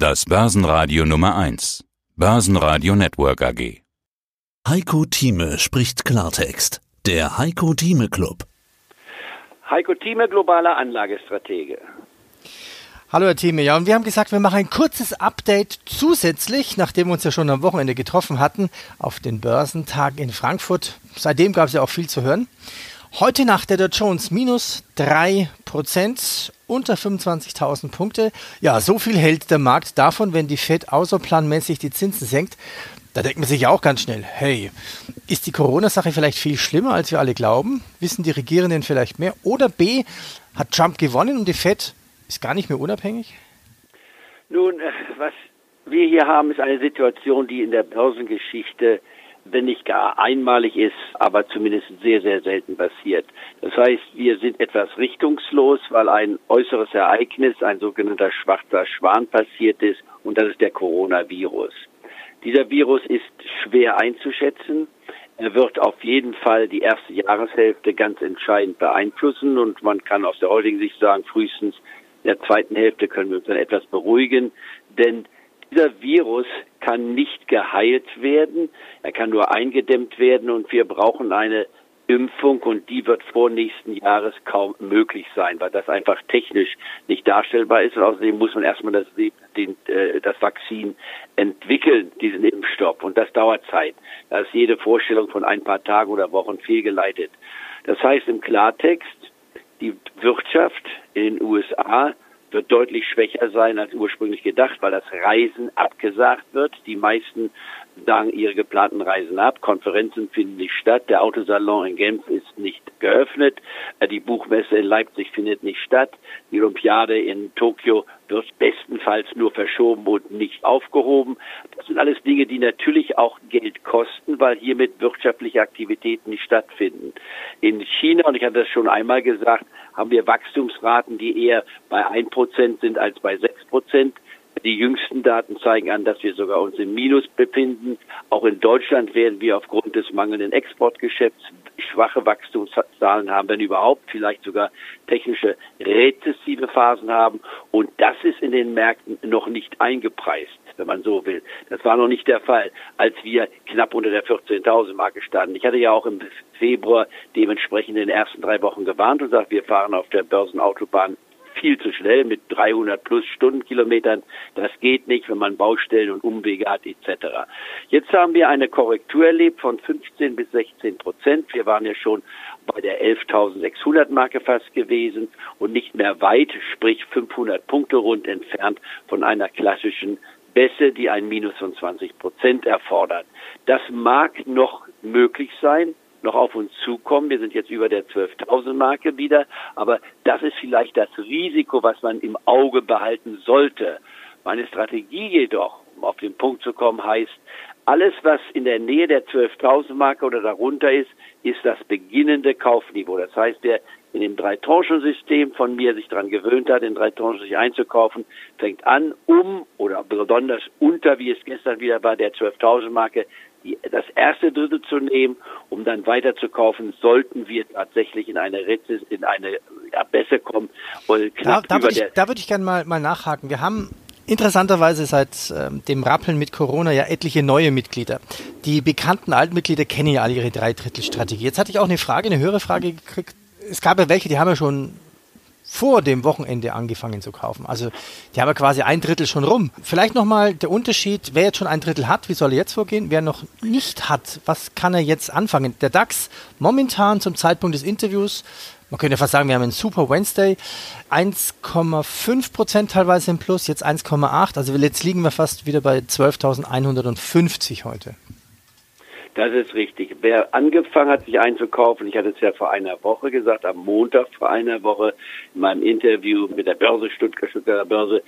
Das Börsenradio Nummer 1. Börsenradio Network AG. Heiko Thieme spricht Klartext. Der Heiko Thieme Club. Heiko Thieme, globaler Anlagestratege. Hallo Herr Thieme, ja, und wir haben gesagt, wir machen ein kurzes Update zusätzlich, nachdem wir uns ja schon am Wochenende getroffen hatten, auf den Börsentag in Frankfurt. Seitdem gab es ja auch viel zu hören. Heute Nacht der Dow Jones minus 3%, unter 25.000 Punkte. Ja, so viel hält der Markt davon, wenn die Fed außerplanmäßig die Zinsen senkt. Da denkt man sich ja auch ganz schnell, hey, ist die Corona-Sache vielleicht viel schlimmer, als wir alle glauben? Wissen die Regierenden vielleicht mehr? Oder B, hat Trump gewonnen und die Fed ist gar nicht mehr unabhängig? Nun, äh, was wir hier haben, ist eine Situation, die in der Börsengeschichte, wenn nicht gar einmalig ist, aber zumindest sehr, sehr selten passiert. Das heißt, wir sind etwas richtungslos, weil ein äußeres Ereignis, ein sogenannter schwarzer Schwan passiert ist, und das ist der Coronavirus. Dieser Virus ist schwer einzuschätzen. Er wird auf jeden Fall die erste Jahreshälfte ganz entscheidend beeinflussen und man kann aus der heutigen Sicht sagen, frühestens in der zweiten Hälfte können wir uns dann etwas beruhigen, denn dieser Virus kann nicht geheilt werden, er kann nur eingedämmt werden und wir brauchen eine Impfung und die wird vor nächsten Jahres kaum möglich sein, weil das einfach technisch nicht darstellbar ist und außerdem muss man erstmal das, den, äh, das Vakzin entwickeln, diesen Impfstoff und das dauert Zeit. Da ist jede Vorstellung von ein paar Tagen oder Wochen fehlgeleitet. Das heißt im Klartext, die Wirtschaft in den USA wird deutlich schwächer sein als ursprünglich gedacht, weil das Reisen abgesagt wird. Die meisten sagen ihre geplanten Reisen ab. Konferenzen finden nicht statt. Der Autosalon in Genf ist nicht geöffnet. Äh, die Buchmesse in Leipzig findet nicht statt. Die Olympiade in Tokio wird bestenfalls nur verschoben und nicht aufgehoben. Das sind alles Dinge, die natürlich auch Geld kosten, weil hiermit wirtschaftliche Aktivitäten nicht stattfinden. In China, und ich hatte das schon einmal gesagt, haben wir Wachstumsraten, die eher bei ein Prozent sind als bei sechs Prozent. Die jüngsten Daten zeigen an, dass wir sogar uns im Minus befinden. Auch in Deutschland werden wir aufgrund des mangelnden Exportgeschäfts schwache Wachstumszahlen haben, wenn überhaupt, vielleicht sogar technische rezessive Phasen haben. Und das ist in den Märkten noch nicht eingepreist, wenn man so will. Das war noch nicht der Fall, als wir knapp unter der 14.000 Marke standen. Ich hatte ja auch im Februar dementsprechend in den ersten drei Wochen gewarnt und gesagt, wir fahren auf der Börsenautobahn viel zu schnell mit 300 plus Stundenkilometern. Das geht nicht, wenn man Baustellen und Umwege hat etc. Jetzt haben wir eine Korrektur erlebt von 15 bis 16 Prozent. Wir waren ja schon bei der 11.600 Marke fast gewesen und nicht mehr weit, sprich 500 Punkte rund entfernt von einer klassischen Bässe, die ein Minus von 20 Prozent erfordert. Das mag noch möglich sein, noch auf uns zukommen. Wir sind jetzt über der 12.000 Marke wieder, aber das ist vielleicht das Risiko, was man im Auge behalten sollte. Meine Strategie jedoch, um auf den Punkt zu kommen, heißt, alles, was in der Nähe der 12.000 Marke oder darunter ist, ist das beginnende Kaufniveau. Das heißt, wer in dem Drei-Tranchen-System von mir sich daran gewöhnt hat, in drei sich einzukaufen, fängt an, um oder besonders unter, wie es gestern wieder war, der 12.000 Marke, die, das erste Drittel zu nehmen, um dann weiter zu kaufen, sollten wir tatsächlich in eine Rezess, in eine ja, Bässe kommen. Und knapp da, da würde ich, da würd ich gerne mal, mal nachhaken. Wir haben interessanterweise seit ähm, dem Rappeln mit Corona ja etliche neue Mitglieder. Die bekannten Altmitglieder kennen ja alle ihre Dreidrittelstrategie. Jetzt hatte ich auch eine Frage, eine höhere Frage gekriegt. Es gab ja welche, die haben ja schon vor dem Wochenende angefangen zu kaufen. Also die haben ja quasi ein Drittel schon rum. Vielleicht nochmal der Unterschied, wer jetzt schon ein Drittel hat, wie soll er jetzt vorgehen? Wer noch nicht hat, was kann er jetzt anfangen? Der DAX momentan zum Zeitpunkt des Interviews, man könnte fast sagen, wir haben einen Super Wednesday, 1,5 Prozent teilweise im Plus, jetzt 1,8. Also jetzt liegen wir fast wieder bei 12.150 heute. Das ist richtig. Wer angefangen hat, sich einzukaufen, ich hatte es ja vor einer Woche gesagt, am Montag vor einer Woche in meinem Interview mit der Börse Stuttgart, Stuttgarter Börse,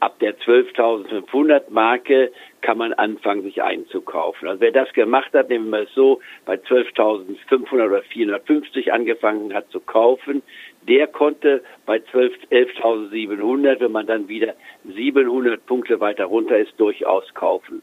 ab der 12.500 Marke kann man anfangen, sich einzukaufen. Also wer das gemacht hat, nehmen wir es so, bei 12.500 oder 450 angefangen hat zu kaufen, der konnte bei 11.700, wenn man dann wieder 700 Punkte weiter runter ist, durchaus kaufen.